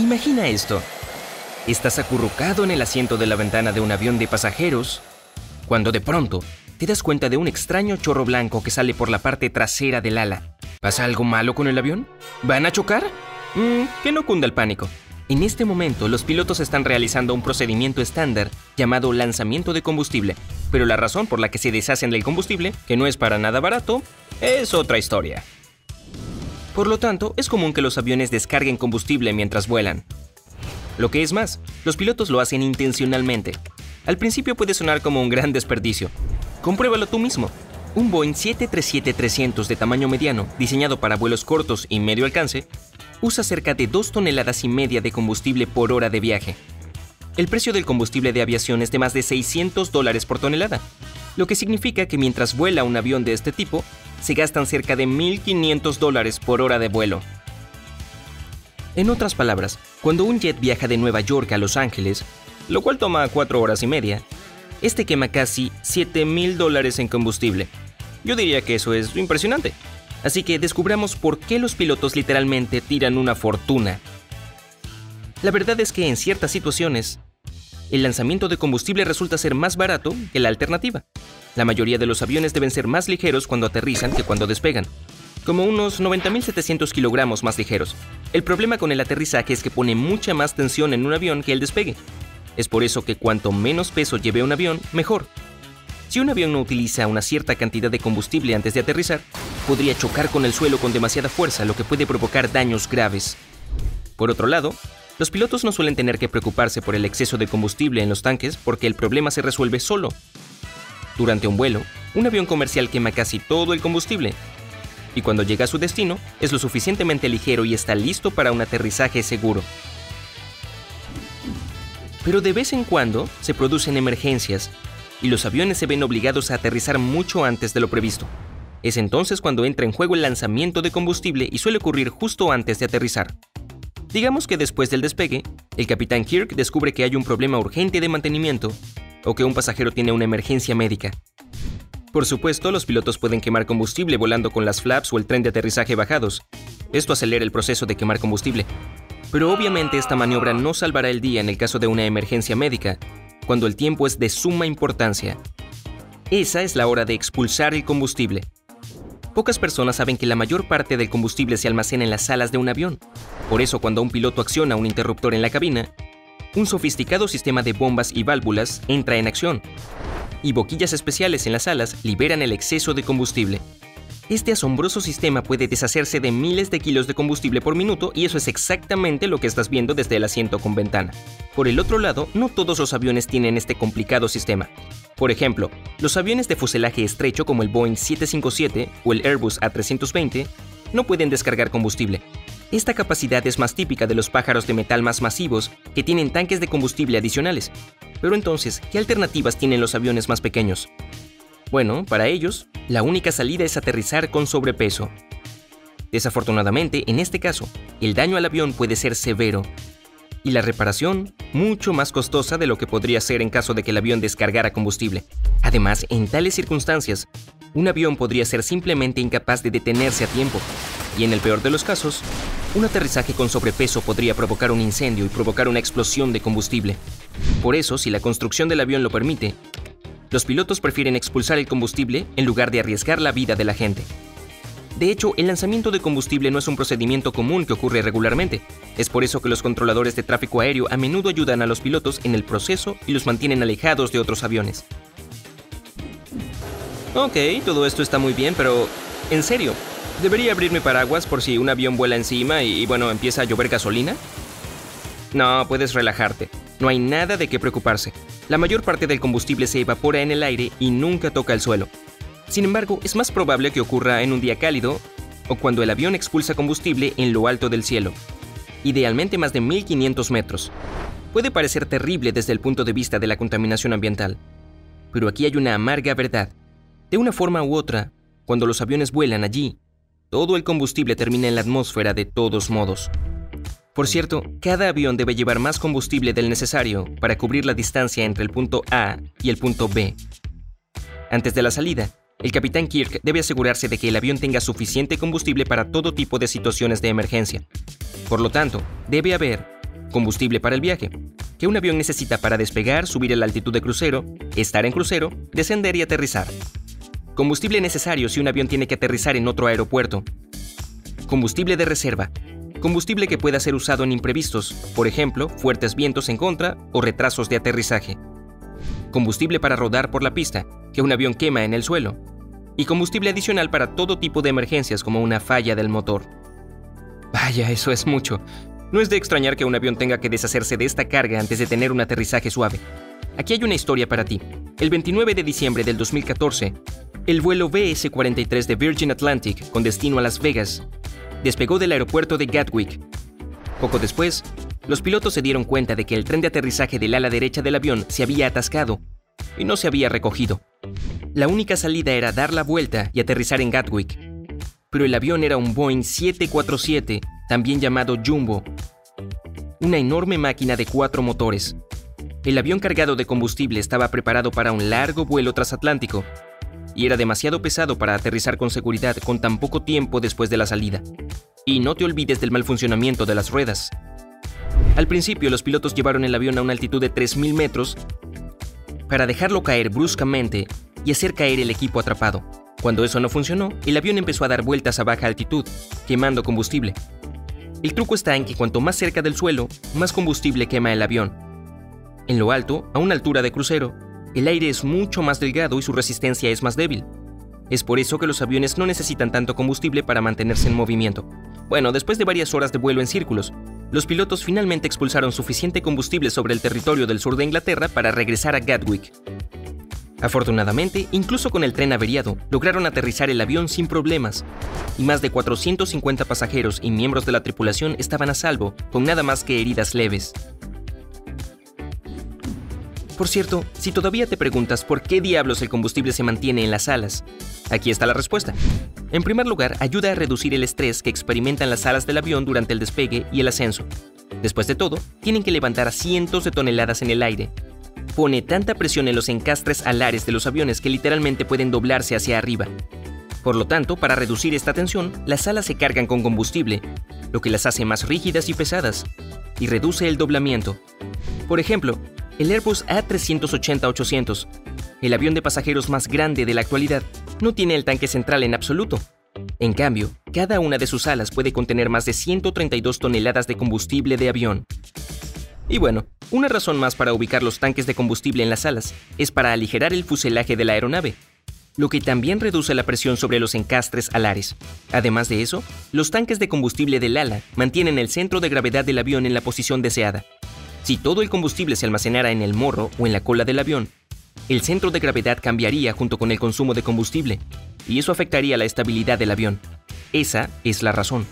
Imagina esto. Estás acurrucado en el asiento de la ventana de un avión de pasajeros, cuando de pronto te das cuenta de un extraño chorro blanco que sale por la parte trasera del ala. ¿Pasa algo malo con el avión? ¿Van a chocar? Mm, que no cunda el pánico. En este momento, los pilotos están realizando un procedimiento estándar llamado lanzamiento de combustible, pero la razón por la que se deshacen del combustible, que no es para nada barato, es otra historia. Por lo tanto, es común que los aviones descarguen combustible mientras vuelan. Lo que es más, los pilotos lo hacen intencionalmente. Al principio puede sonar como un gran desperdicio. Compruébalo tú mismo. Un Boeing 737-300 de tamaño mediano, diseñado para vuelos cortos y medio alcance, usa cerca de 2 toneladas y media de combustible por hora de viaje. El precio del combustible de aviación es de más de 600 dólares por tonelada, lo que significa que mientras vuela un avión de este tipo, se gastan cerca de 1.500 dólares por hora de vuelo. En otras palabras, cuando un jet viaja de Nueva York a Los Ángeles, lo cual toma 4 horas y media, este quema casi 7.000 dólares en combustible. Yo diría que eso es impresionante. Así que descubramos por qué los pilotos literalmente tiran una fortuna. La verdad es que en ciertas situaciones, el lanzamiento de combustible resulta ser más barato que la alternativa. La mayoría de los aviones deben ser más ligeros cuando aterrizan que cuando despegan, como unos 90.700 kilogramos más ligeros. El problema con el aterrizaje es que pone mucha más tensión en un avión que el despegue. Es por eso que cuanto menos peso lleve un avión, mejor. Si un avión no utiliza una cierta cantidad de combustible antes de aterrizar, podría chocar con el suelo con demasiada fuerza, lo que puede provocar daños graves. Por otro lado, los pilotos no suelen tener que preocuparse por el exceso de combustible en los tanques porque el problema se resuelve solo. Durante un vuelo, un avión comercial quema casi todo el combustible, y cuando llega a su destino, es lo suficientemente ligero y está listo para un aterrizaje seguro. Pero de vez en cuando se producen emergencias y los aviones se ven obligados a aterrizar mucho antes de lo previsto. Es entonces cuando entra en juego el lanzamiento de combustible y suele ocurrir justo antes de aterrizar. Digamos que después del despegue, el capitán Kirk descubre que hay un problema urgente de mantenimiento o que un pasajero tiene una emergencia médica. Por supuesto, los pilotos pueden quemar combustible volando con las flaps o el tren de aterrizaje bajados. Esto acelera el proceso de quemar combustible. Pero obviamente esta maniobra no salvará el día en el caso de una emergencia médica, cuando el tiempo es de suma importancia. Esa es la hora de expulsar el combustible. Pocas personas saben que la mayor parte del combustible se almacena en las salas de un avión. Por eso cuando un piloto acciona un interruptor en la cabina, un sofisticado sistema de bombas y válvulas entra en acción, y boquillas especiales en las alas liberan el exceso de combustible. Este asombroso sistema puede deshacerse de miles de kilos de combustible por minuto y eso es exactamente lo que estás viendo desde el asiento con ventana. Por el otro lado, no todos los aviones tienen este complicado sistema. Por ejemplo, los aviones de fuselaje estrecho como el Boeing 757 o el Airbus A320 no pueden descargar combustible. Esta capacidad es más típica de los pájaros de metal más masivos que tienen tanques de combustible adicionales. Pero entonces, ¿qué alternativas tienen los aviones más pequeños? Bueno, para ellos, la única salida es aterrizar con sobrepeso. Desafortunadamente, en este caso, el daño al avión puede ser severo y la reparación mucho más costosa de lo que podría ser en caso de que el avión descargara combustible. Además, en tales circunstancias, un avión podría ser simplemente incapaz de detenerse a tiempo, y en el peor de los casos, un aterrizaje con sobrepeso podría provocar un incendio y provocar una explosión de combustible. Por eso, si la construcción del avión lo permite, los pilotos prefieren expulsar el combustible en lugar de arriesgar la vida de la gente. De hecho, el lanzamiento de combustible no es un procedimiento común que ocurre regularmente. Es por eso que los controladores de tráfico aéreo a menudo ayudan a los pilotos en el proceso y los mantienen alejados de otros aviones. Ok, todo esto está muy bien, pero en serio, ¿debería abrir mi paraguas por si un avión vuela encima y, y bueno, empieza a llover gasolina? No, puedes relajarte. No hay nada de qué preocuparse. La mayor parte del combustible se evapora en el aire y nunca toca el suelo. Sin embargo, es más probable que ocurra en un día cálido o cuando el avión expulsa combustible en lo alto del cielo, idealmente más de 1500 metros. Puede parecer terrible desde el punto de vista de la contaminación ambiental, pero aquí hay una amarga verdad. De una forma u otra, cuando los aviones vuelan allí, todo el combustible termina en la atmósfera de todos modos. Por cierto, cada avión debe llevar más combustible del necesario para cubrir la distancia entre el punto A y el punto B. Antes de la salida, el capitán Kirk debe asegurarse de que el avión tenga suficiente combustible para todo tipo de situaciones de emergencia. Por lo tanto, debe haber combustible para el viaje, que un avión necesita para despegar, subir a la altitud de crucero, estar en crucero, descender y aterrizar. Combustible necesario si un avión tiene que aterrizar en otro aeropuerto. Combustible de reserva. Combustible que pueda ser usado en imprevistos, por ejemplo, fuertes vientos en contra o retrasos de aterrizaje. Combustible para rodar por la pista, que un avión quema en el suelo. Y combustible adicional para todo tipo de emergencias como una falla del motor. Vaya, eso es mucho. No es de extrañar que un avión tenga que deshacerse de esta carga antes de tener un aterrizaje suave. Aquí hay una historia para ti. El 29 de diciembre del 2014, el vuelo VS-43 de Virgin Atlantic con destino a Las Vegas despegó del aeropuerto de Gatwick. Poco después, los pilotos se dieron cuenta de que el tren de aterrizaje del ala derecha del avión se había atascado y no se había recogido. La única salida era dar la vuelta y aterrizar en Gatwick. Pero el avión era un Boeing 747, también llamado Jumbo, una enorme máquina de cuatro motores. El avión cargado de combustible estaba preparado para un largo vuelo transatlántico y era demasiado pesado para aterrizar con seguridad con tan poco tiempo después de la salida. Y no te olvides del mal funcionamiento de las ruedas. Al principio los pilotos llevaron el avión a una altitud de 3.000 metros para dejarlo caer bruscamente y hacer caer el equipo atrapado. Cuando eso no funcionó, el avión empezó a dar vueltas a baja altitud, quemando combustible. El truco está en que cuanto más cerca del suelo, más combustible quema el avión. En lo alto, a una altura de crucero, el aire es mucho más delgado y su resistencia es más débil. Es por eso que los aviones no necesitan tanto combustible para mantenerse en movimiento. Bueno, después de varias horas de vuelo en círculos, los pilotos finalmente expulsaron suficiente combustible sobre el territorio del sur de Inglaterra para regresar a Gatwick. Afortunadamente, incluso con el tren averiado, lograron aterrizar el avión sin problemas, y más de 450 pasajeros y miembros de la tripulación estaban a salvo, con nada más que heridas leves. Por cierto, si todavía te preguntas por qué diablos el combustible se mantiene en las alas, aquí está la respuesta. En primer lugar, ayuda a reducir el estrés que experimentan las alas del avión durante el despegue y el ascenso. Después de todo, tienen que levantar cientos de toneladas en el aire. Pone tanta presión en los encastres alares de los aviones que literalmente pueden doblarse hacia arriba. Por lo tanto, para reducir esta tensión, las alas se cargan con combustible, lo que las hace más rígidas y pesadas, y reduce el doblamiento. Por ejemplo, el Airbus A380-800, el avión de pasajeros más grande de la actualidad, no tiene el tanque central en absoluto. En cambio, cada una de sus alas puede contener más de 132 toneladas de combustible de avión. Y bueno, una razón más para ubicar los tanques de combustible en las alas es para aligerar el fuselaje de la aeronave, lo que también reduce la presión sobre los encastres alares. Además de eso, los tanques de combustible del ala mantienen el centro de gravedad del avión en la posición deseada, si todo el combustible se almacenara en el morro o en la cola del avión, el centro de gravedad cambiaría junto con el consumo de combustible, y eso afectaría la estabilidad del avión. Esa es la razón.